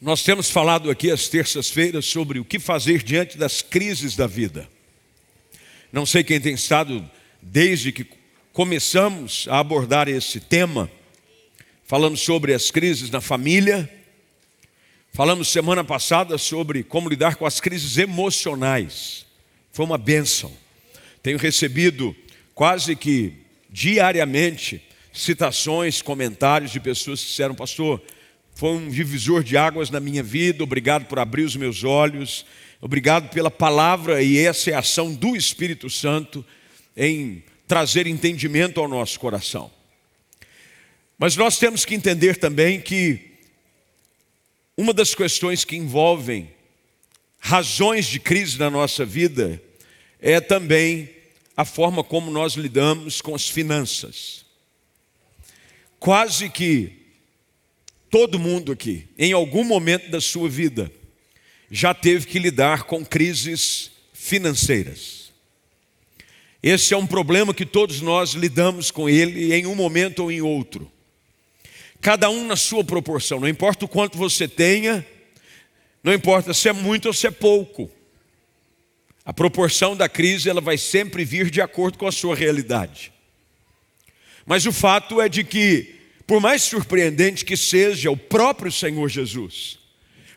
Nós temos falado aqui às terças-feiras sobre o que fazer diante das crises da vida. Não sei quem tem estado desde que começamos a abordar esse tema. Falamos sobre as crises na família. Falamos semana passada sobre como lidar com as crises emocionais. Foi uma bênção. Tenho recebido quase que diariamente citações, comentários de pessoas que disseram, pastor, foi um divisor de águas na minha vida, obrigado por abrir os meus olhos, obrigado pela palavra e essa é a ação do Espírito Santo em trazer entendimento ao nosso coração. Mas nós temos que entender também que uma das questões que envolvem razões de crise na nossa vida é também a forma como nós lidamos com as finanças. Quase que Todo mundo aqui, em algum momento da sua vida, já teve que lidar com crises financeiras. Esse é um problema que todos nós lidamos com ele em um momento ou em outro. Cada um na sua proporção, não importa o quanto você tenha, não importa se é muito ou se é pouco. A proporção da crise ela vai sempre vir de acordo com a sua realidade. Mas o fato é de que por mais surpreendente que seja, o próprio Senhor Jesus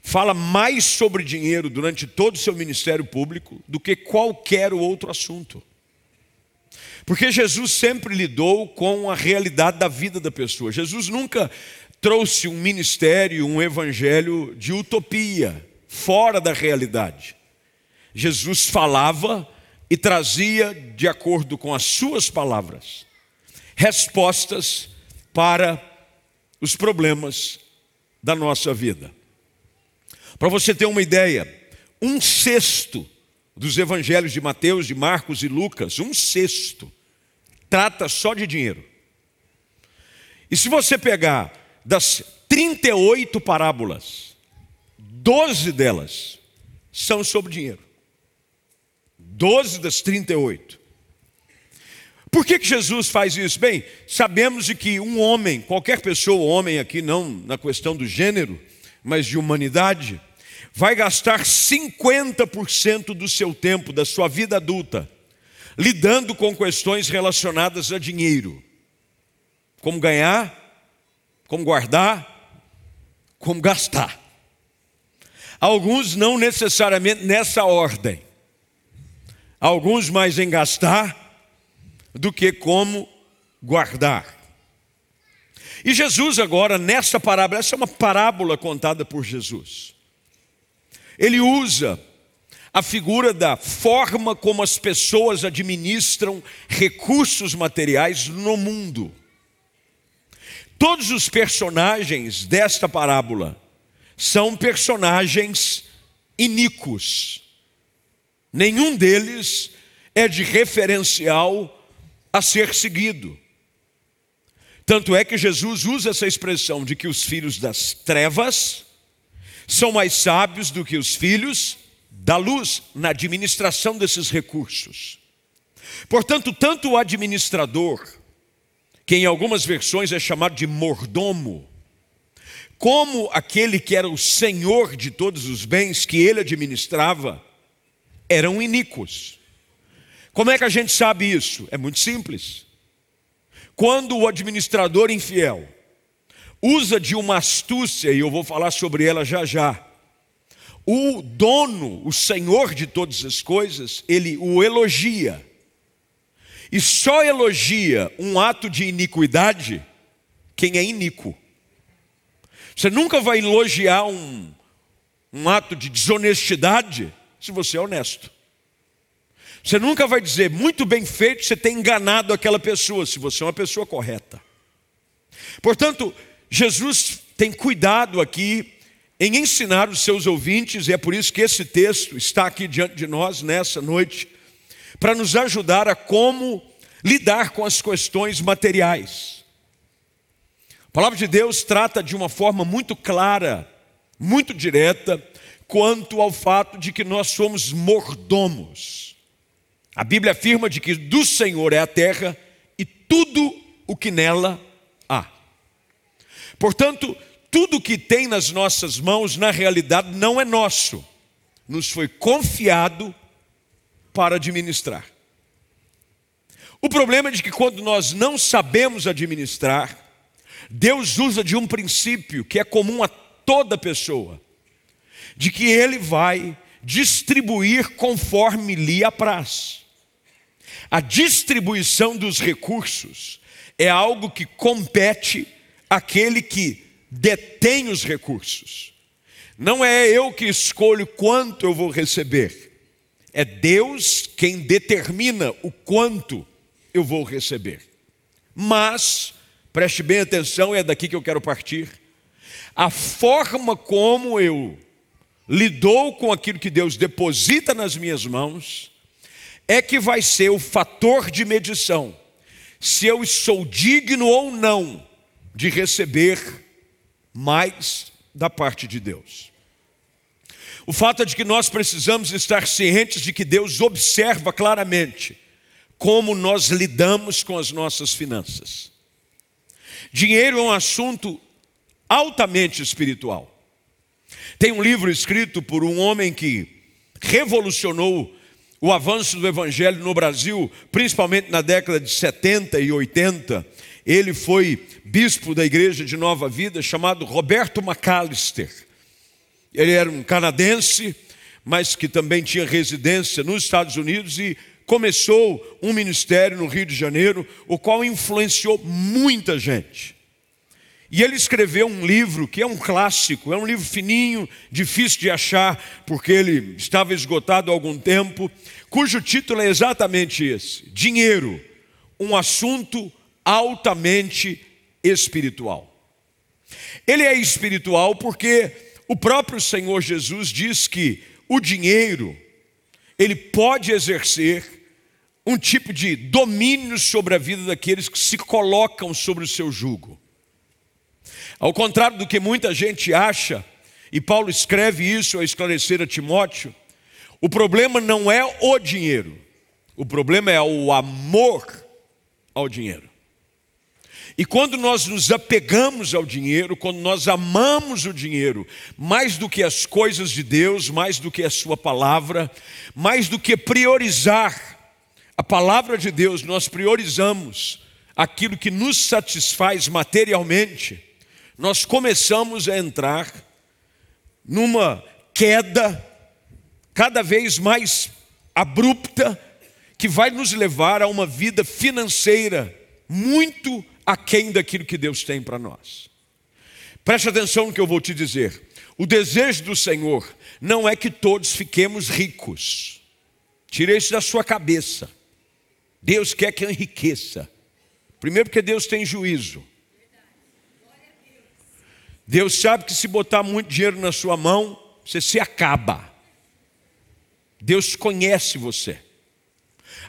fala mais sobre dinheiro durante todo o seu ministério público do que qualquer outro assunto. Porque Jesus sempre lidou com a realidade da vida da pessoa. Jesus nunca trouxe um ministério, um evangelho de utopia, fora da realidade. Jesus falava e trazia, de acordo com as suas palavras, respostas para os problemas da nossa vida. Para você ter uma ideia, um sexto dos evangelhos de Mateus, de Marcos e Lucas, um sexto, trata só de dinheiro. E se você pegar das 38 parábolas, 12 delas são sobre dinheiro. 12 das 38. Por que, que Jesus faz isso? Bem, sabemos de que um homem, qualquer pessoa, homem aqui não na questão do gênero, mas de humanidade, vai gastar 50% do seu tempo, da sua vida adulta, lidando com questões relacionadas a dinheiro. Como ganhar, como guardar, como gastar. Alguns não necessariamente nessa ordem. Alguns mais em gastar do que como guardar. E Jesus, agora, nessa parábola, essa é uma parábola contada por Jesus. Ele usa a figura da forma como as pessoas administram recursos materiais no mundo. Todos os personagens desta parábola são personagens iníquos. Nenhum deles é de referencial a ser seguido. Tanto é que Jesus usa essa expressão de que os filhos das trevas são mais sábios do que os filhos da luz na administração desses recursos. Portanto, tanto o administrador, que em algumas versões é chamado de mordomo, como aquele que era o senhor de todos os bens que ele administrava, eram iníquos. Como é que a gente sabe isso? É muito simples. Quando o administrador infiel usa de uma astúcia, e eu vou falar sobre ela já já, o dono, o senhor de todas as coisas, ele o elogia. E só elogia um ato de iniquidade quem é iníquo. Você nunca vai elogiar um, um ato de desonestidade se você é honesto. Você nunca vai dizer, muito bem feito, você tem enganado aquela pessoa, se você é uma pessoa correta. Portanto, Jesus tem cuidado aqui em ensinar os seus ouvintes, e é por isso que esse texto está aqui diante de nós nessa noite, para nos ajudar a como lidar com as questões materiais. A palavra de Deus trata de uma forma muito clara, muito direta, quanto ao fato de que nós somos mordomos. A Bíblia afirma de que do Senhor é a terra e tudo o que nela há. Portanto, tudo que tem nas nossas mãos, na realidade, não é nosso, nos foi confiado para administrar. O problema é de que quando nós não sabemos administrar, Deus usa de um princípio que é comum a toda pessoa, de que Ele vai distribuir conforme lhe apraz. A distribuição dos recursos é algo que compete àquele que detém os recursos. Não é eu que escolho quanto eu vou receber, é Deus quem determina o quanto eu vou receber. Mas, preste bem atenção, é daqui que eu quero partir. A forma como eu lidou com aquilo que Deus deposita nas minhas mãos é que vai ser o fator de medição se eu sou digno ou não de receber mais da parte de Deus. O fato é de que nós precisamos estar cientes de que Deus observa claramente como nós lidamos com as nossas finanças. Dinheiro é um assunto altamente espiritual. Tem um livro escrito por um homem que revolucionou o avanço do evangelho no Brasil, principalmente na década de 70 e 80. Ele foi bispo da igreja de Nova Vida, chamado Roberto McAllister. Ele era um canadense, mas que também tinha residência nos Estados Unidos e começou um ministério no Rio de Janeiro, o qual influenciou muita gente. E ele escreveu um livro que é um clássico, é um livro fininho, difícil de achar, porque ele estava esgotado há algum tempo, cujo título é exatamente esse: Dinheiro, um assunto altamente espiritual. Ele é espiritual porque o próprio Senhor Jesus diz que o dinheiro, ele pode exercer um tipo de domínio sobre a vida daqueles que se colocam sobre o seu jugo. Ao contrário do que muita gente acha, e Paulo escreve isso a esclarecer a Timóteo, o problema não é o dinheiro, o problema é o amor ao dinheiro. E quando nós nos apegamos ao dinheiro, quando nós amamos o dinheiro, mais do que as coisas de Deus, mais do que a Sua palavra, mais do que priorizar a palavra de Deus, nós priorizamos aquilo que nos satisfaz materialmente nós começamos a entrar numa queda cada vez mais abrupta que vai nos levar a uma vida financeira muito aquém daquilo que Deus tem para nós. Preste atenção no que eu vou te dizer. O desejo do Senhor não é que todos fiquemos ricos. Tire isso da sua cabeça. Deus quer que enriqueça. Primeiro, porque Deus tem juízo. Deus sabe que se botar muito dinheiro na sua mão, você se acaba. Deus conhece você.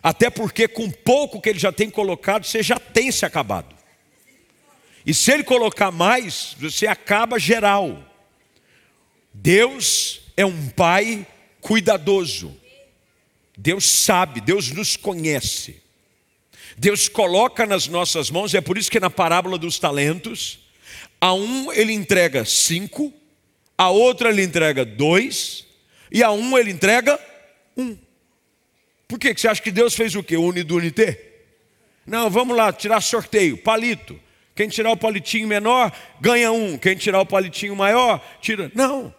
Até porque com pouco que ele já tem colocado, você já tem se acabado. E se ele colocar mais, você acaba geral. Deus é um pai cuidadoso. Deus sabe, Deus nos conhece. Deus coloca nas nossas mãos, é por isso que na parábola dos talentos, a um ele entrega cinco, a outra ele entrega dois, e a um ele entrega um. Por que você acha que Deus fez o quê? Unidunité? Não, vamos lá, tirar sorteio, palito. Quem tirar o palitinho menor, ganha um. Quem tirar o palitinho maior, tira. Não.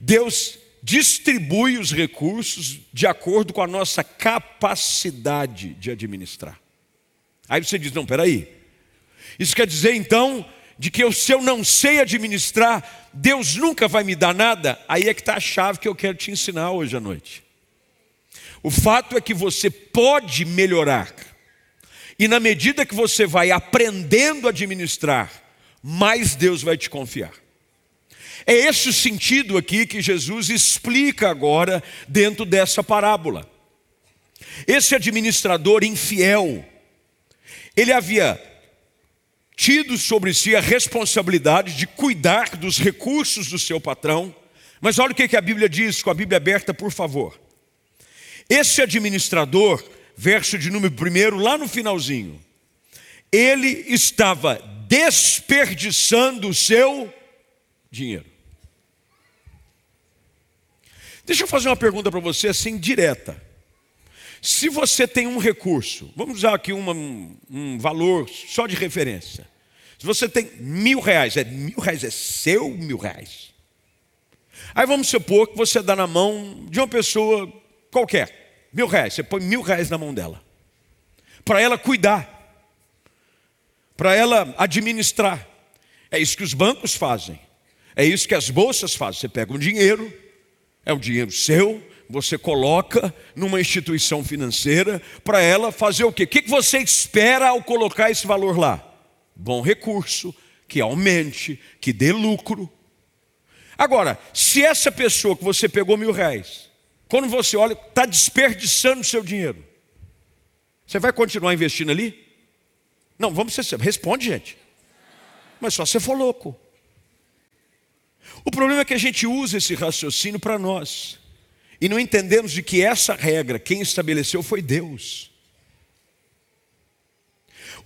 Deus distribui os recursos de acordo com a nossa capacidade de administrar. Aí você diz: não, peraí. Isso quer dizer então de que eu, se eu não sei administrar, Deus nunca vai me dar nada, aí é que está a chave que eu quero te ensinar hoje à noite. O fato é que você pode melhorar, e na medida que você vai aprendendo a administrar, mais Deus vai te confiar. É esse o sentido aqui que Jesus explica agora dentro dessa parábola. Esse administrador infiel, ele havia tido sobre si a responsabilidade de cuidar dos recursos do seu patrão. Mas olha o que a Bíblia diz, com a Bíblia aberta, por favor. Esse administrador, verso de número primeiro, lá no finalzinho, ele estava desperdiçando o seu dinheiro. Deixa eu fazer uma pergunta para você assim direta. Se você tem um recurso, vamos usar aqui uma, um valor só de referência. Se você tem mil reais, é mil reais, é seu mil reais. Aí vamos supor que você dá na mão de uma pessoa qualquer, mil reais, você põe mil reais na mão dela, para ela cuidar, para ela administrar. É isso que os bancos fazem, é isso que as bolsas fazem. Você pega um dinheiro, é um dinheiro seu, você coloca numa instituição financeira para ela fazer o quê? O que você espera ao colocar esse valor lá? Bom recurso, que aumente, que dê lucro. Agora, se essa pessoa que você pegou mil reais, quando você olha, está desperdiçando seu dinheiro, você vai continuar investindo ali? Não, vamos ser responde, gente. Mas só você for louco. O problema é que a gente usa esse raciocínio para nós. E não entendemos de que essa regra, quem estabeleceu foi Deus.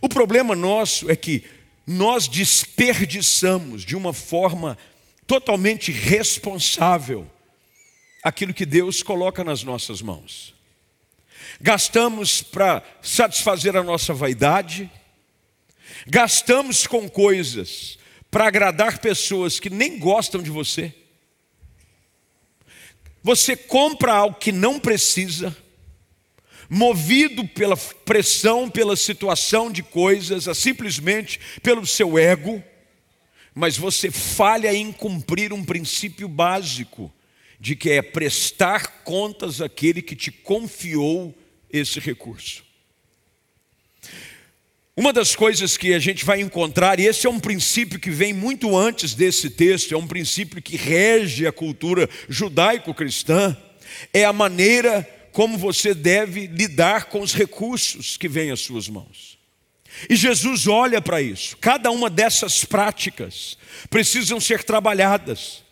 O problema nosso é que nós desperdiçamos de uma forma totalmente responsável aquilo que Deus coloca nas nossas mãos. Gastamos para satisfazer a nossa vaidade, gastamos com coisas para agradar pessoas que nem gostam de você. Você compra algo que não precisa, movido pela pressão, pela situação de coisas, simplesmente pelo seu ego, mas você falha em cumprir um princípio básico, de que é prestar contas àquele que te confiou esse recurso. Uma das coisas que a gente vai encontrar, e esse é um princípio que vem muito antes desse texto, é um princípio que rege a cultura judaico-cristã, é a maneira como você deve lidar com os recursos que vêm às suas mãos. E Jesus olha para isso. Cada uma dessas práticas precisam ser trabalhadas.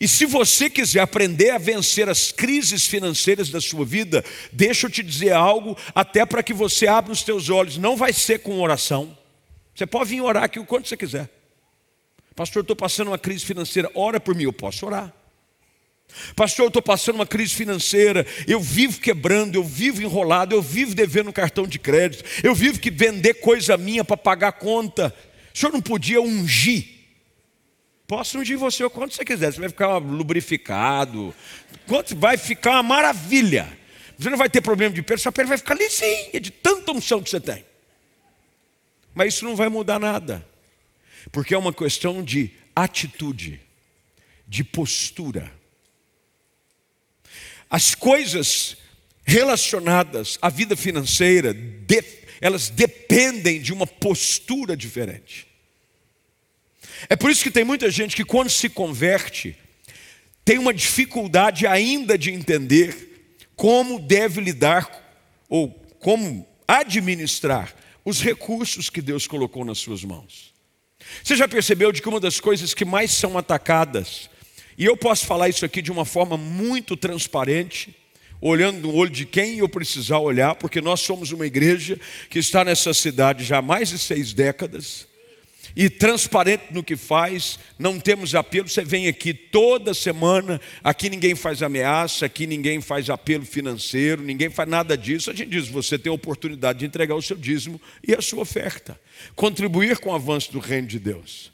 E se você quiser aprender a vencer as crises financeiras da sua vida, deixa eu te dizer algo, até para que você abra os teus olhos. Não vai ser com oração. Você pode vir orar aqui o quanto você quiser. Pastor, estou passando uma crise financeira. Ora por mim, eu posso orar. Pastor, eu estou passando uma crise financeira, eu vivo quebrando, eu vivo enrolado, eu vivo devendo cartão de crédito, eu vivo que vender coisa minha para pagar conta. O senhor não podia ungir Posso ungir você o quanto você quiser, você vai ficar lubrificado, quanto vai ficar uma maravilha. Você não vai ter problema de pele, sua pele vai ficar lisinha de tanta unção que você tem. Mas isso não vai mudar nada, porque é uma questão de atitude, de postura. As coisas relacionadas à vida financeira, elas dependem de uma postura diferente. É por isso que tem muita gente que, quando se converte, tem uma dificuldade ainda de entender como deve lidar ou como administrar os recursos que Deus colocou nas suas mãos. Você já percebeu de que uma das coisas que mais são atacadas, e eu posso falar isso aqui de uma forma muito transparente, olhando no olho de quem eu precisar olhar, porque nós somos uma igreja que está nessa cidade já há mais de seis décadas, e transparente no que faz, não temos apelo. Você vem aqui toda semana, aqui ninguém faz ameaça, aqui ninguém faz apelo financeiro, ninguém faz nada disso. A gente diz: você tem a oportunidade de entregar o seu dízimo e a sua oferta, contribuir com o avanço do reino de Deus.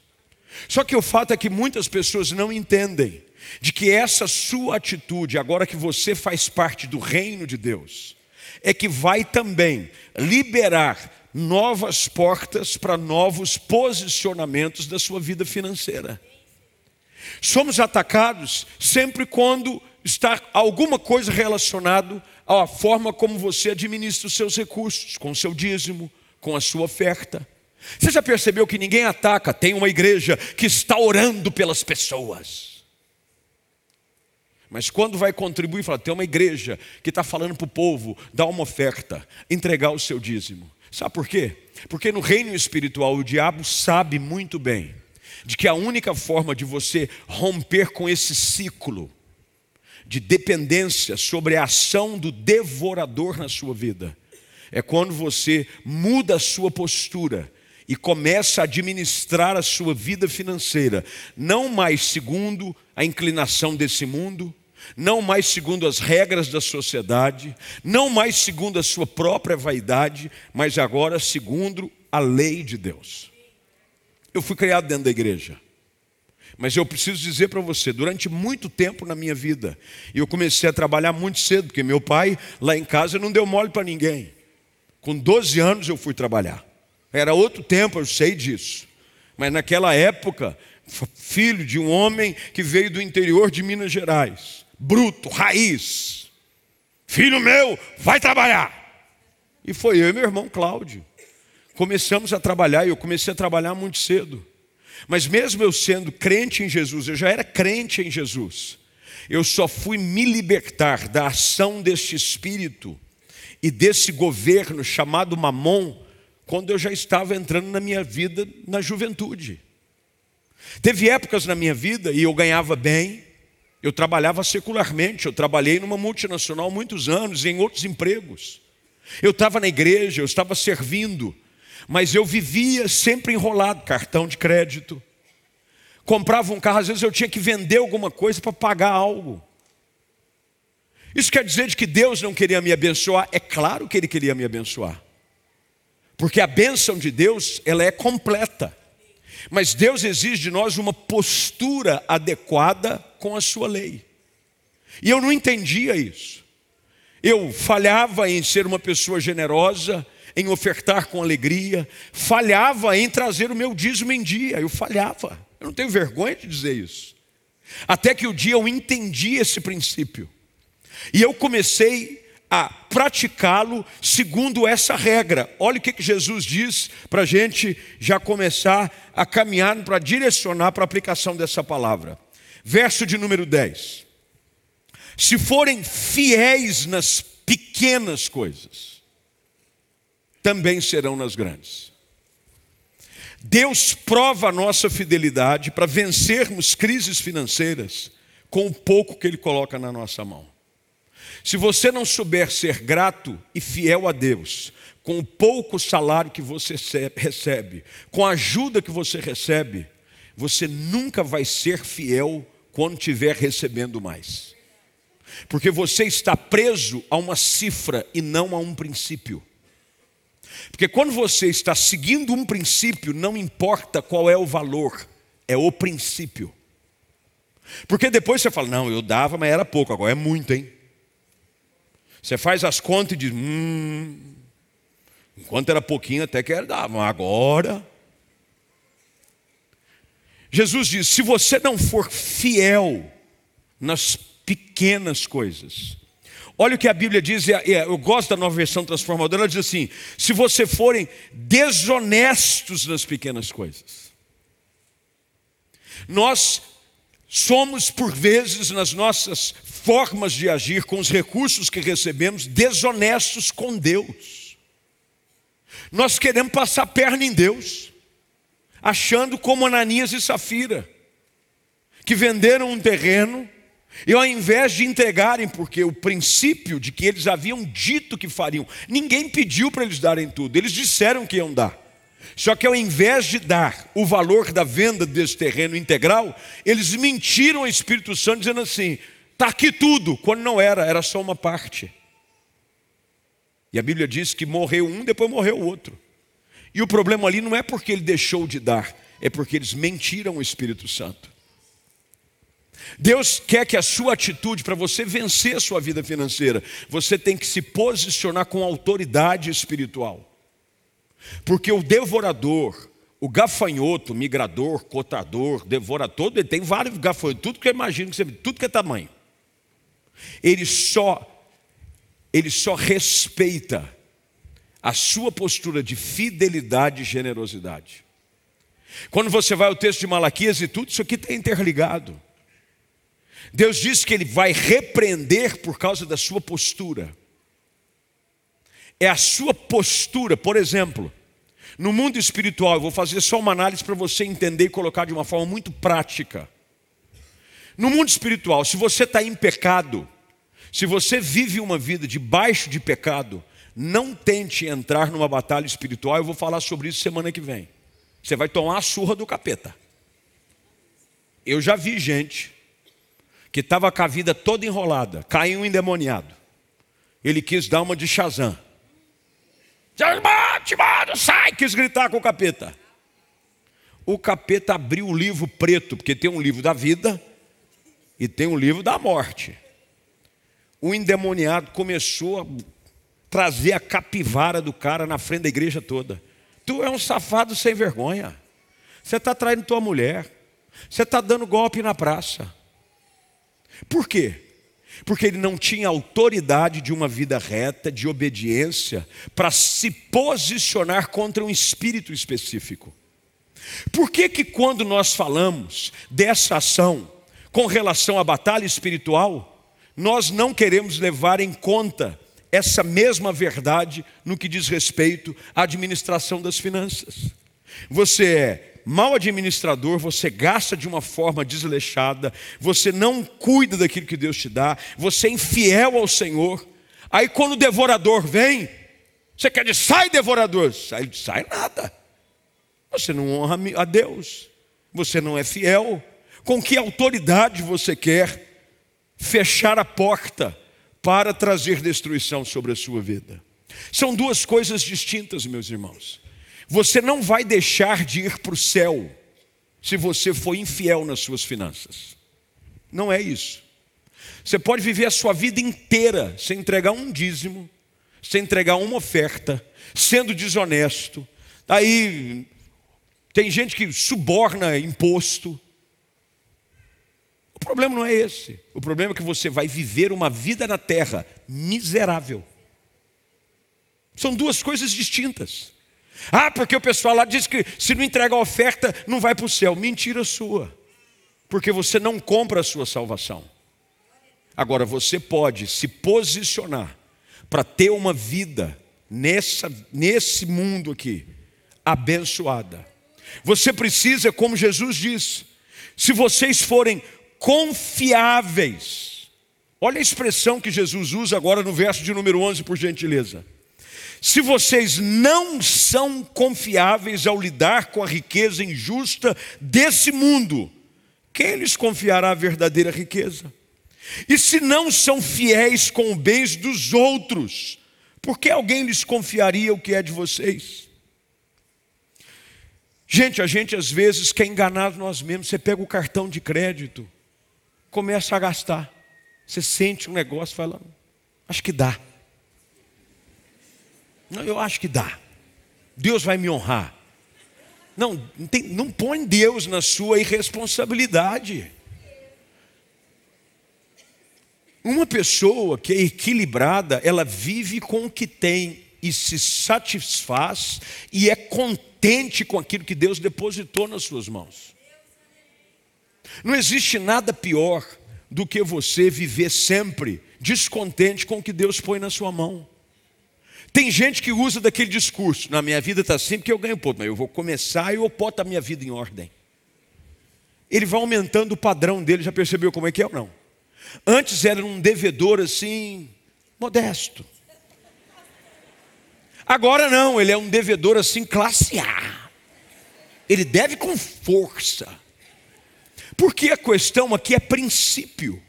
Só que o fato é que muitas pessoas não entendem de que essa sua atitude, agora que você faz parte do reino de Deus, é que vai também liberar novas portas para novos posicionamentos da sua vida financeira. Somos atacados sempre quando está alguma coisa relacionado à forma como você administra os seus recursos, com o seu dízimo, com a sua oferta. Você já percebeu que ninguém ataca? Tem uma igreja que está orando pelas pessoas. Mas quando vai contribuir, fala, tem uma igreja que está falando para o povo, dar uma oferta, entregar o seu dízimo. Sabe por quê? Porque no reino espiritual o diabo sabe muito bem de que a única forma de você romper com esse ciclo de dependência sobre a ação do devorador na sua vida é quando você muda a sua postura e começa a administrar a sua vida financeira, não mais segundo a inclinação desse mundo, não mais segundo as regras da sociedade, não mais segundo a sua própria vaidade, mas agora segundo a lei de Deus. Eu fui criado dentro da igreja. Mas eu preciso dizer para você, durante muito tempo na minha vida, eu comecei a trabalhar muito cedo, porque meu pai lá em casa não deu mole para ninguém. Com 12 anos eu fui trabalhar. Era outro tempo, eu sei disso. Mas naquela época, filho de um homem que veio do interior de Minas Gerais, bruto, raiz. Filho meu, vai trabalhar. E foi eu e meu irmão Cláudio. Começamos a trabalhar e eu comecei a trabalhar muito cedo. Mas mesmo eu sendo crente em Jesus, eu já era crente em Jesus, eu só fui me libertar da ação deste espírito e desse governo chamado Mamon quando eu já estava entrando na minha vida na juventude. Teve épocas na minha vida e eu ganhava bem, eu trabalhava secularmente, eu trabalhei numa multinacional muitos anos, em outros empregos. Eu estava na igreja, eu estava servindo, mas eu vivia sempre enrolado, cartão de crédito. Comprava um carro, às vezes eu tinha que vender alguma coisa para pagar algo. Isso quer dizer de que Deus não queria me abençoar? É claro que Ele queria me abençoar. Porque a bênção de Deus, ela é completa. Mas Deus exige de nós uma postura adequada com a sua lei. E eu não entendia isso. Eu falhava em ser uma pessoa generosa, em ofertar com alegria, falhava em trazer o meu dízimo em dia, eu falhava. Eu não tenho vergonha de dizer isso. Até que o dia eu entendi esse princípio. E eu comecei a praticá-lo segundo essa regra. Olha o que Jesus diz para a gente já começar a caminhar para direcionar para a aplicação dessa palavra. Verso de número 10. Se forem fiéis nas pequenas coisas, também serão nas grandes. Deus prova a nossa fidelidade para vencermos crises financeiras com o pouco que Ele coloca na nossa mão. Se você não souber ser grato e fiel a Deus, com o pouco salário que você recebe, com a ajuda que você recebe, você nunca vai ser fiel quando estiver recebendo mais. Porque você está preso a uma cifra e não a um princípio. Porque quando você está seguindo um princípio, não importa qual é o valor, é o princípio. Porque depois você fala, não, eu dava, mas era pouco, agora é muito, hein? Você faz as contas e diz, hum, enquanto era pouquinho até que era dar, mas agora. Jesus diz: se você não for fiel nas pequenas coisas, Olha o que a Bíblia diz, eu gosto da nova versão transformadora, ela diz assim: se você forem desonestos nas pequenas coisas. Nós somos, por vezes, nas nossas formas de agir, com os recursos que recebemos, desonestos com Deus. Nós queremos passar perna em Deus, achando como Ananias e Safira, que venderam um terreno e ao invés de entregarem, porque o princípio de que eles haviam dito que fariam, ninguém pediu para eles darem tudo, eles disseram que iam dar. Só que ao invés de dar o valor da venda desse terreno integral, eles mentiram ao Espírito Santo dizendo assim: está aqui tudo, quando não era, era só uma parte. E a Bíblia diz que morreu um, depois morreu o outro. E o problema ali não é porque ele deixou de dar, é porque eles mentiram ao Espírito Santo. Deus quer que a sua atitude, para você vencer a sua vida financeira, você tem que se posicionar com autoridade espiritual. Porque o devorador, o gafanhoto, migrador, cotador, devorador, ele tem vários gafanhotos, tudo que eu imagino tudo que é tamanho. Ele só ele só respeita a sua postura de fidelidade e generosidade. Quando você vai ao texto de Malaquias e tudo isso aqui está interligado. Deus diz que Ele vai repreender por causa da sua postura. É a sua postura, por exemplo, no mundo espiritual, eu vou fazer só uma análise para você entender e colocar de uma forma muito prática. No mundo espiritual, se você está em pecado, se você vive uma vida debaixo de pecado, não tente entrar numa batalha espiritual, eu vou falar sobre isso semana que vem. Você vai tomar a surra do capeta. Eu já vi gente que estava com a vida toda enrolada, caiu um endemoniado. Ele quis dar uma de Shazam. Bate, bate, sai, quis gritar com o capeta. O capeta abriu o livro preto, porque tem um livro da vida e tem um livro da morte. O endemoniado começou a trazer a capivara do cara na frente da igreja toda. Tu é um safado sem vergonha. Você está traindo tua mulher. Você está dando golpe na praça. Por quê? Porque ele não tinha autoridade de uma vida reta, de obediência, para se posicionar contra um espírito específico. Por que que quando nós falamos dessa ação com relação à batalha espiritual, nós não queremos levar em conta essa mesma verdade no que diz respeito à administração das finanças? Você é mau administrador, você gasta de uma forma desleixada, você não cuida daquilo que Deus te dá, você é infiel ao Senhor. Aí quando o devorador vem, você quer dizer, sai devorador, sai, sai nada. Você não honra a Deus, você não é fiel. Com que autoridade você quer fechar a porta para trazer destruição sobre a sua vida? São duas coisas distintas, meus irmãos. Você não vai deixar de ir para o céu se você for infiel nas suas finanças. Não é isso. Você pode viver a sua vida inteira sem entregar um dízimo, sem entregar uma oferta, sendo desonesto. Aí tem gente que suborna imposto. O problema não é esse. O problema é que você vai viver uma vida na terra miserável. São duas coisas distintas. Ah, porque o pessoal lá diz que se não entrega a oferta, não vai para o céu. Mentira sua. Porque você não compra a sua salvação. Agora, você pode se posicionar para ter uma vida nessa, nesse mundo aqui, abençoada. Você precisa, como Jesus diz, se vocês forem confiáveis, olha a expressão que Jesus usa agora no verso de número 11, por gentileza. Se vocês não são confiáveis ao lidar com a riqueza injusta desse mundo, quem lhes confiará a verdadeira riqueza? E se não são fiéis com os bens dos outros, por que alguém lhes confiaria o que é de vocês? Gente, a gente às vezes quer enganar nós mesmos. Você pega o cartão de crédito, começa a gastar. Você sente um negócio, fala, acho que dá. Não, eu acho que dá. Deus vai me honrar. Não, não, tem, não põe Deus na sua irresponsabilidade. Uma pessoa que é equilibrada, ela vive com o que tem e se satisfaz e é contente com aquilo que Deus depositou nas suas mãos. Não existe nada pior do que você viver sempre descontente com o que Deus põe na sua mão. Tem gente que usa daquele discurso: na minha vida está assim porque eu ganho pouco, mas eu vou começar e eu boto a minha vida em ordem. Ele vai aumentando o padrão dele, já percebeu como é que é ou não? Antes era um devedor assim, modesto. Agora não, ele é um devedor assim, classe A. Ele deve com força. Porque a questão aqui é princípio.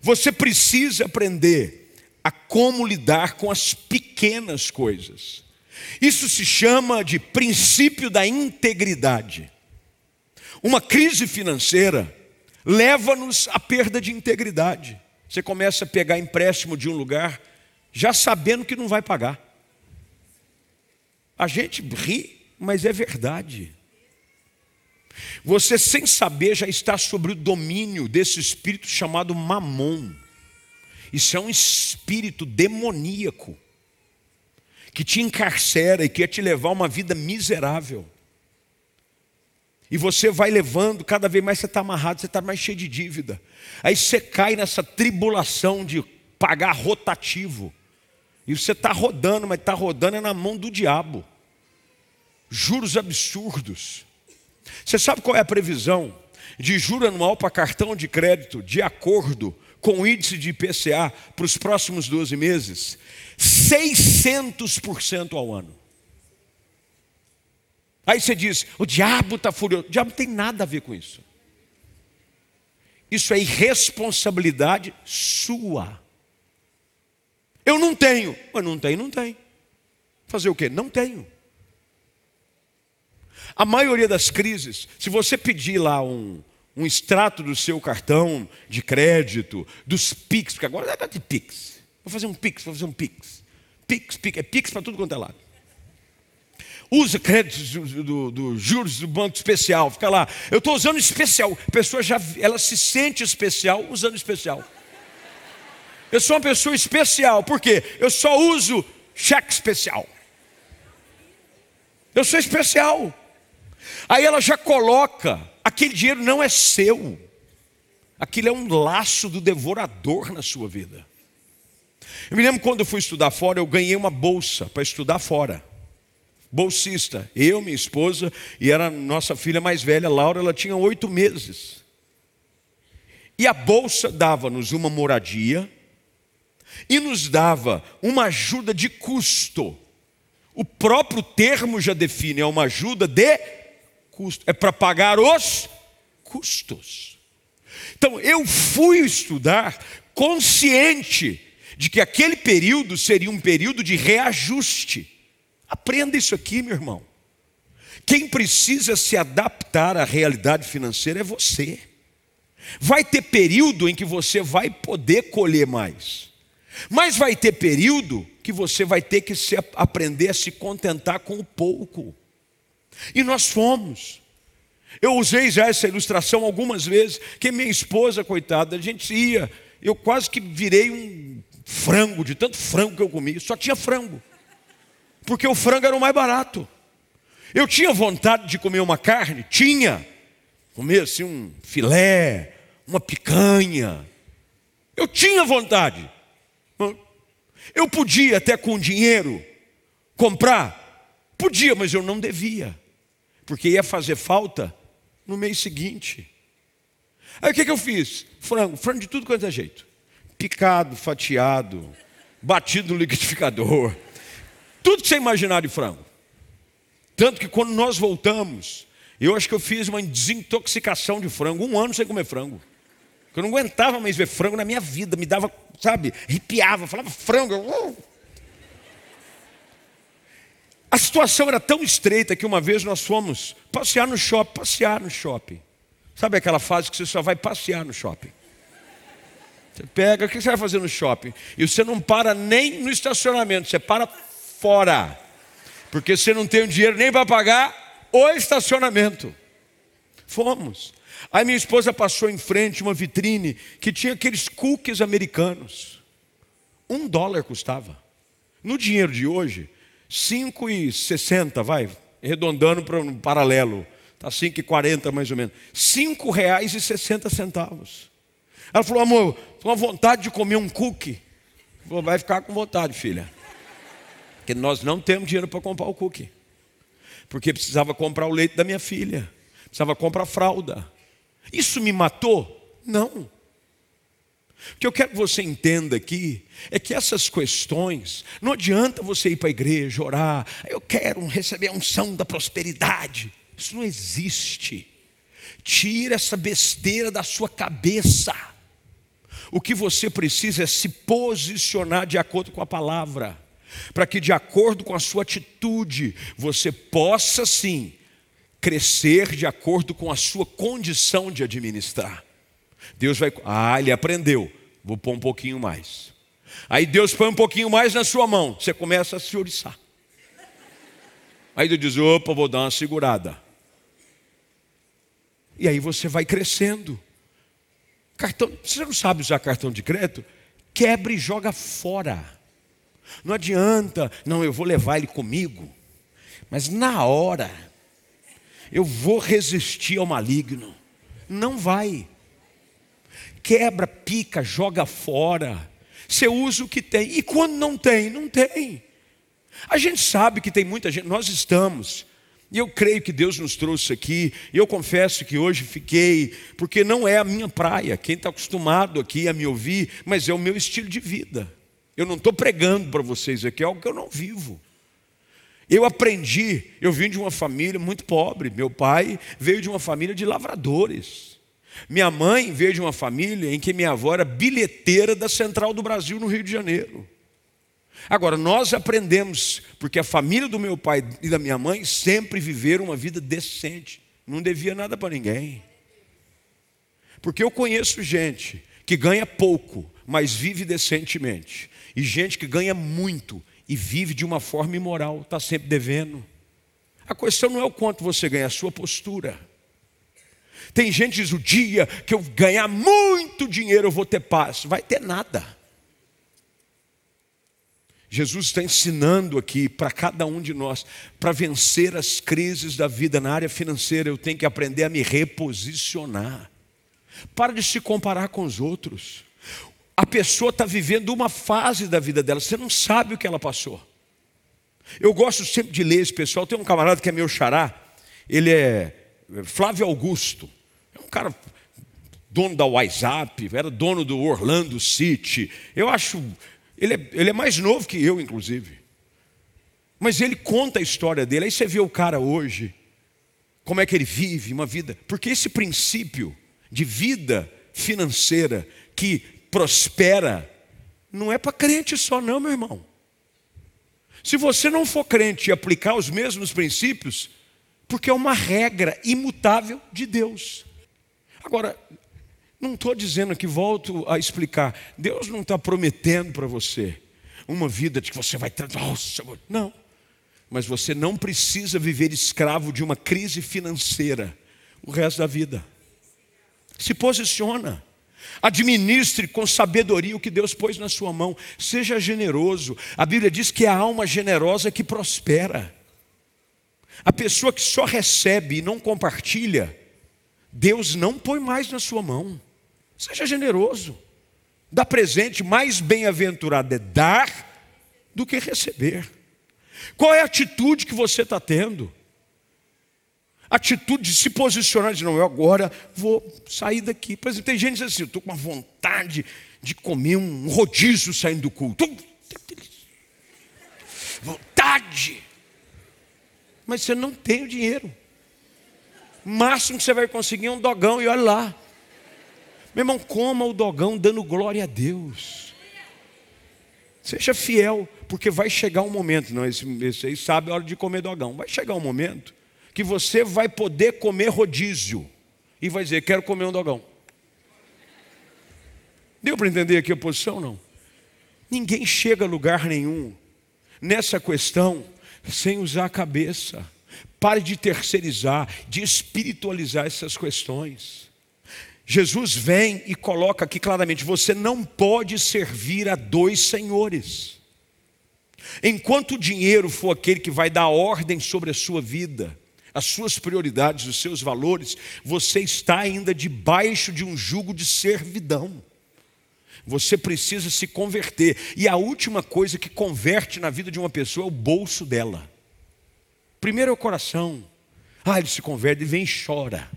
Você precisa aprender a como lidar com as pequenas coisas. Isso se chama de princípio da integridade. Uma crise financeira leva-nos à perda de integridade. Você começa a pegar empréstimo de um lugar já sabendo que não vai pagar. A gente ri, mas é verdade. Você, sem saber, já está sobre o domínio desse espírito chamado mamon. Isso é um espírito demoníaco que te encarcera e quer te levar a uma vida miserável. E você vai levando, cada vez mais você está amarrado, você está mais cheio de dívida. Aí você cai nessa tribulação de pagar rotativo. E você está rodando, mas está rodando é na mão do diabo. Juros absurdos. Você sabe qual é a previsão de juro anual para cartão de crédito de acordo com o índice de IPCA para os próximos 12 meses, 600% ao ano. Aí você diz: o diabo está furioso. O diabo não tem nada a ver com isso. Isso é irresponsabilidade sua. Eu não tenho. Mas não tem, não tem. Fazer o quê? Não tenho. A maioria das crises, se você pedir lá um, um extrato do seu cartão de crédito, dos PIX, porque agora é de PIX. Vou fazer um PIX, vou fazer um PIX. PIX, PIX, é PIX para tudo quanto é lado. Usa créditos do, do, do, juros do banco especial, fica lá. Eu estou usando especial. A pessoa já ela se sente especial usando especial. Eu sou uma pessoa especial, por quê? Eu só uso cheque especial. Eu sou especial. Aí ela já coloca, aquele dinheiro não é seu. Aquilo é um laço do devorador na sua vida. Eu me lembro quando eu fui estudar fora, eu ganhei uma bolsa para estudar fora. Bolsista, eu, minha esposa, e era nossa filha mais velha, Laura, ela tinha oito meses. E a bolsa dava-nos uma moradia, e nos dava uma ajuda de custo. O próprio termo já define, é uma ajuda de custo, é para pagar os custos. Então eu fui estudar consciente de que aquele período seria um período de reajuste. Aprenda isso aqui, meu irmão. Quem precisa se adaptar à realidade financeira é você. Vai ter período em que você vai poder colher mais. Mas vai ter período que você vai ter que se, aprender a se contentar com o pouco. E nós fomos. Eu usei já essa ilustração algumas vezes, que minha esposa, coitada, a gente ia, eu quase que virei um frango, de tanto frango que eu comi, só tinha frango. Porque o frango era o mais barato. Eu tinha vontade de comer uma carne? Tinha. Comer assim um filé, uma picanha. Eu tinha vontade. Eu podia até com dinheiro comprar? Podia, mas eu não devia, porque ia fazer falta no mês seguinte. Aí o que, que eu fiz? Frango, frango de tudo quanto é jeito. Picado, fatiado, batido no liquidificador. Tudo que você imaginar de frango. Tanto que quando nós voltamos, eu acho que eu fiz uma desintoxicação de frango, um ano sem comer frango. Eu não aguentava mais ver frango na minha vida, me dava sabe, arrepiava, falava frango. A situação era tão estreita que uma vez nós fomos passear no shopping, passear no shopping. Sabe aquela fase que você só vai passear no shopping? Você pega, o que você vai fazer no shopping? E você não para nem no estacionamento, você para fora. Porque você não tem o dinheiro nem para pagar o estacionamento. Fomos. Aí minha esposa passou em frente uma vitrine que tinha aqueles cookies americanos. Um dólar custava. No dinheiro de hoje, 5,60, vai, arredondando para um paralelo. Está 5,40 mais ou menos. R$ reais e 60 centavos. Ela falou, amor, estou com vontade de comer um cookie. Falei, vai ficar com vontade, filha. Porque nós não temos dinheiro para comprar o cookie. Porque precisava comprar o leite da minha filha. Precisava comprar fralda isso me matou? Não. O que eu quero que você entenda aqui é que essas questões, não adianta você ir para a igreja, orar, eu quero receber a unção da prosperidade. Isso não existe. Tira essa besteira da sua cabeça. O que você precisa é se posicionar de acordo com a palavra, para que, de acordo com a sua atitude, você possa sim crescer de acordo com a sua condição de administrar. Deus vai, ah, ele aprendeu, vou pôr um pouquinho mais. Aí Deus põe um pouquinho mais na sua mão, você começa a se oriçar. Aí Deus diz: opa, vou dar uma segurada. E aí você vai crescendo. Cartão, você não sabe usar cartão de crédito? Quebra e joga fora. Não adianta, não, eu vou levar ele comigo. Mas na hora, eu vou resistir ao maligno. Não vai. Quebra, pica, joga fora. Você usa o que tem. E quando não tem, não tem. A gente sabe que tem muita gente, nós estamos. E eu creio que Deus nos trouxe aqui. E eu confesso que hoje fiquei, porque não é a minha praia. Quem está acostumado aqui a me ouvir, mas é o meu estilo de vida. Eu não estou pregando para vocês aqui, é algo que eu não vivo. Eu aprendi, eu vim de uma família muito pobre. Meu pai veio de uma família de lavradores. Minha mãe veio de uma família em que minha avó era bilheteira da Central do Brasil, no Rio de Janeiro. Agora, nós aprendemos, porque a família do meu pai e da minha mãe sempre viveram uma vida decente, não devia nada para ninguém. Porque eu conheço gente que ganha pouco, mas vive decentemente, e gente que ganha muito e vive de uma forma imoral, está sempre devendo. A questão não é o quanto você ganha, é a sua postura. Tem gente que diz: o dia que eu ganhar muito dinheiro eu vou ter paz. Vai ter nada. Jesus está ensinando aqui para cada um de nós, para vencer as crises da vida na área financeira, eu tenho que aprender a me reposicionar. Para de se comparar com os outros. A pessoa está vivendo uma fase da vida dela, você não sabe o que ela passou. Eu gosto sempre de ler esse pessoal. Tem um camarada que é meu xará, ele é Flávio Augusto, cara dono da WhatsApp, era dono do Orlando City. Eu acho ele é, ele é mais novo que eu, inclusive. Mas ele conta a história dele. Aí você vê o cara hoje, como é que ele vive uma vida. Porque esse princípio de vida financeira que prospera, não é para crente só, não, meu irmão. Se você não for crente e aplicar os mesmos princípios, porque é uma regra imutável de Deus. Agora, não estou dizendo que volto a explicar. Deus não está prometendo para você uma vida de que você vai. Nossa, não. Mas você não precisa viver escravo de uma crise financeira o resto da vida. Se posiciona. Administre com sabedoria o que Deus pôs na sua mão. Seja generoso. A Bíblia diz que é a alma generosa que prospera. A pessoa que só recebe e não compartilha, Deus não põe mais na sua mão. Seja generoso. Dá presente, mais bem-aventurado é dar do que receber. Qual é a atitude que você está tendo? Atitude de se posicionar, de não, eu agora vou sair daqui. Por exemplo, tem gente que diz assim, eu estou com uma vontade de comer um rodízio saindo do culto. Vontade. Mas você não tem o dinheiro. Máximo que você vai conseguir é um dogão e olha lá. Meu irmão, coma o dogão dando glória a Deus. Seja fiel, porque vai chegar um momento, não, esse, esse aí sabe a hora de comer dogão. Vai chegar um momento que você vai poder comer rodízio e vai dizer: Quero comer um dogão. Deu para entender aqui a posição? Não. Ninguém chega a lugar nenhum nessa questão sem usar a cabeça. Pare de terceirizar, de espiritualizar essas questões. Jesus vem e coloca aqui claramente: você não pode servir a dois senhores. Enquanto o dinheiro for aquele que vai dar ordem sobre a sua vida, as suas prioridades, os seus valores, você está ainda debaixo de um jugo de servidão. Você precisa se converter. E a última coisa que converte na vida de uma pessoa é o bolso dela. Primeiro é o coração. Ah, ele se converte e vem e chora.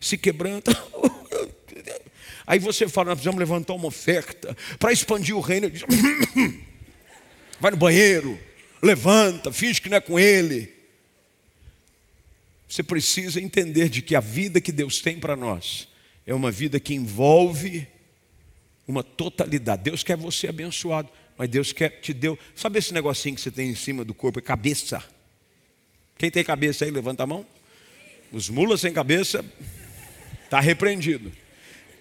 Se quebranta. Aí você fala, nós precisamos levantar uma oferta para expandir o reino. Vai no banheiro, levanta, finge que não é com ele. Você precisa entender de que a vida que Deus tem para nós é uma vida que envolve uma totalidade. Deus quer você abençoado, mas Deus quer te deu. Sabe esse negocinho que você tem em cima do corpo? É cabeça. Quem tem cabeça aí, levanta a mão. Os mulas sem cabeça, está repreendido.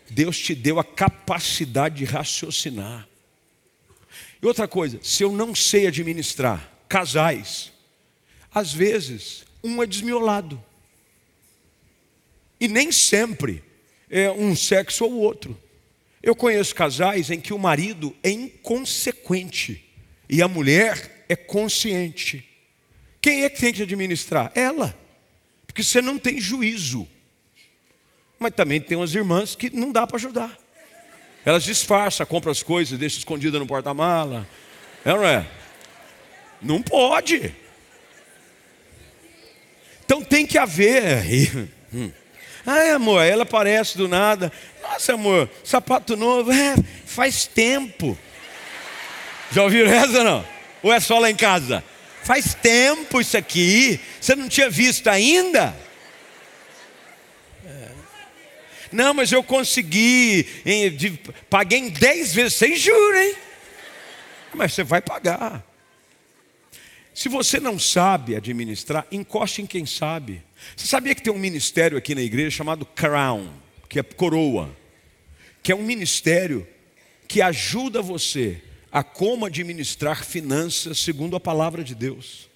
Deus te deu a capacidade de raciocinar. E outra coisa, se eu não sei administrar casais, às vezes um é desmiolado. E nem sempre é um sexo ou outro. Eu conheço casais em que o marido é inconsequente e a mulher é consciente. Quem é que tem que administrar? Ela. Porque você não tem juízo. Mas também tem umas irmãs que não dá para ajudar. Elas disfarçam, compram as coisas, deixam escondida no porta-mala. É não é? Não pode. Então tem que haver. Ai, amor, ela aparece do nada. Nossa, amor, sapato novo. É, faz tempo. Já ouviram essa não? Ou é só lá em casa? Faz tempo isso aqui. Você não tinha visto ainda? É. Não, mas eu consegui, em, de, paguei em 10 vezes, sem juros, hein? Mas você vai pagar. Se você não sabe administrar, encoste em quem sabe. Você sabia que tem um ministério aqui na igreja chamado Crown, que é coroa, que é um ministério que ajuda você a como administrar finanças segundo a palavra de Deus.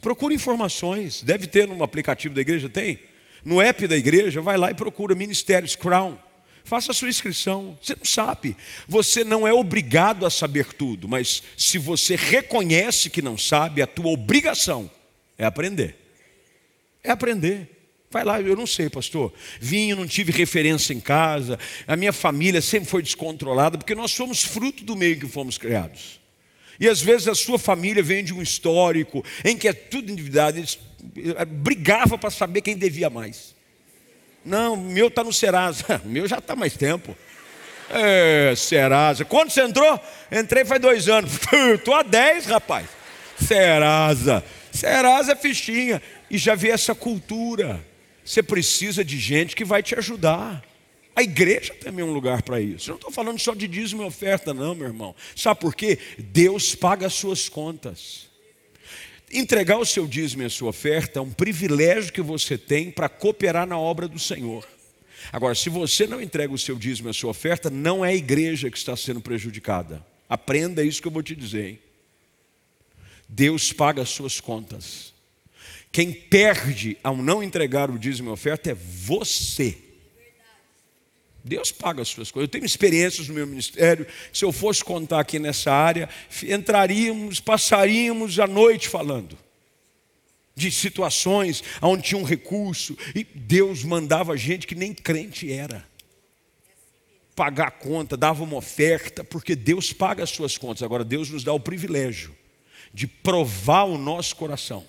Procure informações, deve ter no aplicativo da igreja, tem? No app da igreja, vai lá e procura Ministérios Crown. Faça a sua inscrição. Você não sabe. Você não é obrigado a saber tudo, mas se você reconhece que não sabe, a tua obrigação é aprender. É aprender. Vai lá, eu não sei, pastor. Vinho, não tive referência em casa. A minha família sempre foi descontrolada, porque nós somos fruto do meio que fomos criados. E às vezes a sua família vem de um histórico em que é tudo endividado. Eles eh, brigavam para saber quem devia mais. Não, meu está no Serasa. Meu já está mais tempo. É, Serasa. Quando você entrou? Entrei faz dois anos. Estou há dez, rapaz. Serasa. Serasa é fichinha. E já vi essa cultura. Você precisa de gente que vai te ajudar. A igreja também é um lugar para isso. Eu não estou falando só de dízimo e oferta, não, meu irmão. Sabe por quê? Deus paga as suas contas. Entregar o seu dízimo e a sua oferta é um privilégio que você tem para cooperar na obra do Senhor. Agora, se você não entrega o seu dízimo e a sua oferta, não é a igreja que está sendo prejudicada. Aprenda isso que eu vou te dizer. Hein? Deus paga as suas contas. Quem perde ao não entregar o dízimo e oferta é você. Deus paga as suas coisas. Eu tenho experiências no meu ministério. Se eu fosse contar aqui nessa área, entraríamos, passaríamos a noite falando de situações onde tinha um recurso e Deus mandava gente que nem crente era pagar a conta, dava uma oferta, porque Deus paga as suas contas. Agora Deus nos dá o privilégio de provar o nosso coração.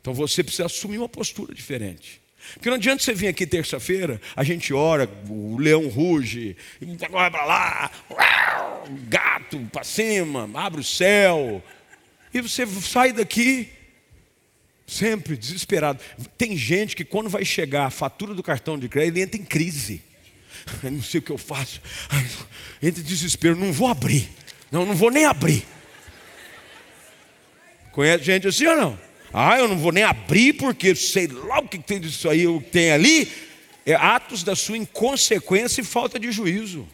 Então você precisa assumir uma postura diferente. Porque não adianta você vir aqui terça-feira, a gente ora, o leão ruge, vai para lá, gato para cima, abre o céu, e você sai daqui sempre desesperado. Tem gente que quando vai chegar a fatura do cartão de crédito, ele entra em crise. Eu não sei o que eu faço. Entra em desespero, não vou abrir. Não, não vou nem abrir. Conhece gente assim ou não? Ah, eu não vou nem abrir porque sei lá o que tem disso aí, o que tem ali. É atos da sua inconsequência e falta de juízo.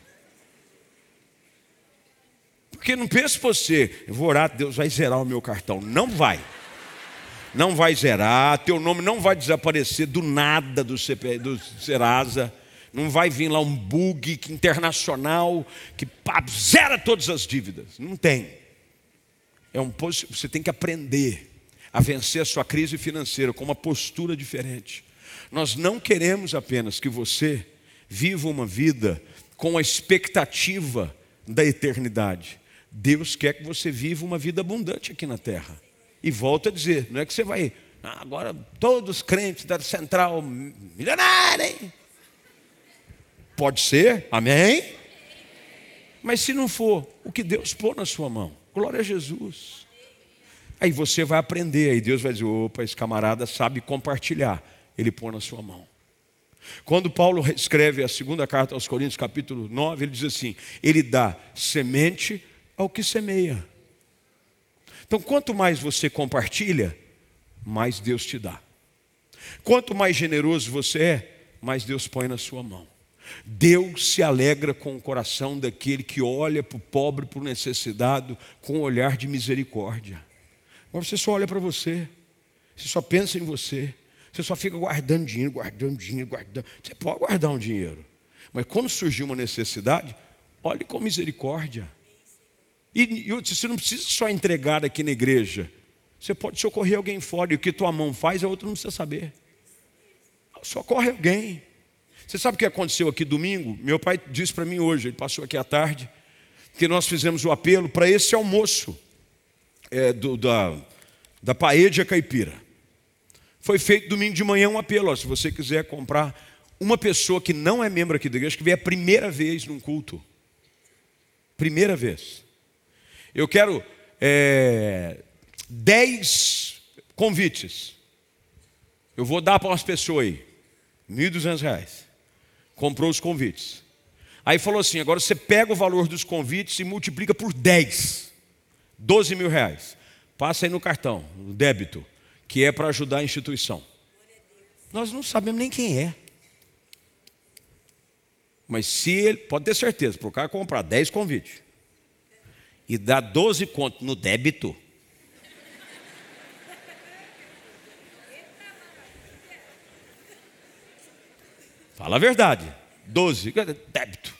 Porque não pense você, eu vou orar, Deus vai zerar o meu cartão. Não vai. Não vai zerar, teu nome não vai desaparecer do nada do, CP, do Serasa. Não vai vir lá um bug internacional que pá, zera todas as dívidas. Não tem. É um, você tem que aprender a vencer a sua crise financeira com uma postura diferente. Nós não queremos apenas que você viva uma vida com a expectativa da eternidade. Deus quer que você viva uma vida abundante aqui na terra. E volta a dizer, não é que você vai, ah, agora todos os crentes da central milionária, hein? Pode ser, amém? Mas se não for, o que Deus pôr na sua mão, glória a Jesus. Aí você vai aprender, aí Deus vai dizer: opa, esse camarada sabe compartilhar. Ele põe na sua mão. Quando Paulo escreve a segunda carta aos Coríntios, capítulo 9, ele diz assim: Ele dá semente ao que semeia. Então, quanto mais você compartilha, mais Deus te dá. Quanto mais generoso você é, mais Deus põe na sua mão. Deus se alegra com o coração daquele que olha para o pobre, para o necessitado, com um olhar de misericórdia. Você só olha para você, você só pensa em você, você só fica guardando dinheiro, guardando dinheiro, guardando. Você pode guardar um dinheiro, mas quando surgir uma necessidade, olhe com misericórdia. E, e você não precisa só entregar aqui na igreja, você pode socorrer alguém fora, e o que tua mão faz, a outra não precisa saber. Socorre alguém. Você sabe o que aconteceu aqui domingo? Meu pai disse para mim hoje, ele passou aqui à tarde, que nós fizemos o apelo para esse almoço é, do, da, da paella caipira. Foi feito domingo de manhã um apelo. Ó, se você quiser comprar uma pessoa que não é membro aqui da igreja, que veio a primeira vez num culto. Primeira vez. Eu quero é, 10 convites. Eu vou dar para umas pessoas aí, R$ 1.200. Comprou os convites. Aí falou assim: agora você pega o valor dos convites e multiplica por 10, 12 mil reais. Passa aí no cartão, no débito, que é para ajudar a instituição. Nós não sabemos nem quem é. Mas se ele, pode ter certeza, por cara comprar 10 convites e dar 12 contos no débito, Fala a verdade. 12, débito.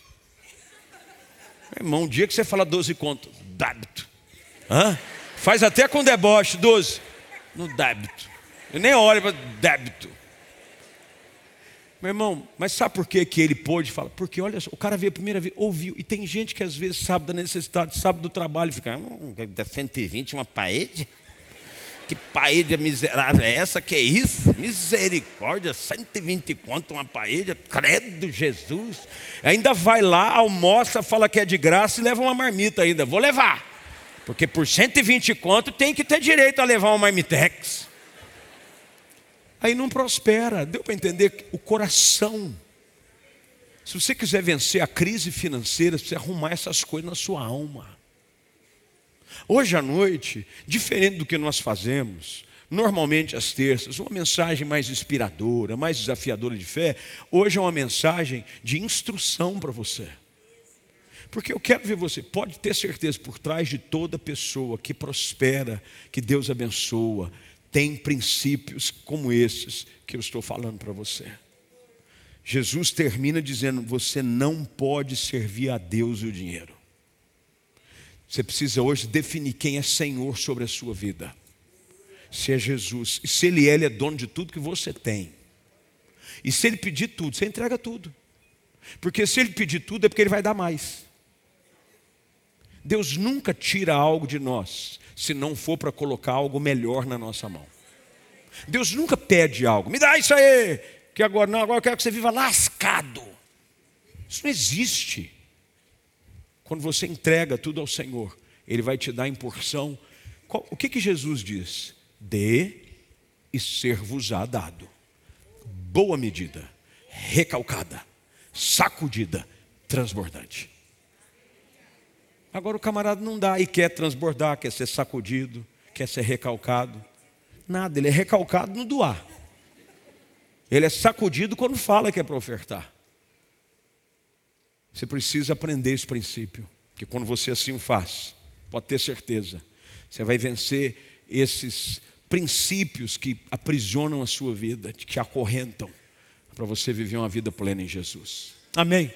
Irmão, um dia que você fala 12 contos. Hã? Faz até com deboche, 12. No débito. Eu nem olho para débito. Meu irmão, mas sabe por que, que ele pôde falar? Porque olha só, o cara veio a primeira vez, ouviu, e tem gente que às vezes sabe da necessidade, sabe do trabalho, fica, hum, 120 uma parede? Que parede miserável é essa? Que é isso? Misericórdia, 120 conto uma parede, credo Jesus. Ainda vai lá, almoça, fala que é de graça e leva uma marmita ainda. Vou levar. Porque por 120 conto tem que ter direito a levar uma marmitex. Aí não prospera. Deu para entender o coração. Se você quiser vencer a crise financeira, você arrumar essas coisas na sua alma. Hoje à noite, diferente do que nós fazemos, normalmente às terças, uma mensagem mais inspiradora, mais desafiadora de fé, hoje é uma mensagem de instrução para você. Porque eu quero ver você, pode ter certeza, por trás de toda pessoa que prospera, que Deus abençoa, tem princípios como esses que eu estou falando para você. Jesus termina dizendo: você não pode servir a Deus e o dinheiro. Você precisa hoje definir quem é Senhor sobre a sua vida. Se é Jesus. E se Ele é, Ele é dono de tudo que você tem. E se Ele pedir tudo, você entrega tudo. Porque se Ele pedir tudo, é porque Ele vai dar mais. Deus nunca tira algo de nós, se não for para colocar algo melhor na nossa mão. Deus nunca pede algo, me dá isso aí, que agora não, agora eu quero que você viva lascado. Isso não existe. Quando você entrega tudo ao Senhor, Ele vai te dar em porção. O que, que Jesus diz? Dê e ser-vos-á dado. Boa medida, recalcada, sacudida, transbordante. Agora o camarada não dá e quer transbordar, quer ser sacudido, quer ser recalcado. Nada, ele é recalcado no doar. Ele é sacudido quando fala que é para ofertar. Você precisa aprender esse princípio, que quando você assim o faz, pode ter certeza, você vai vencer esses princípios que aprisionam a sua vida, que acorrentam, para você viver uma vida plena em Jesus. Amém.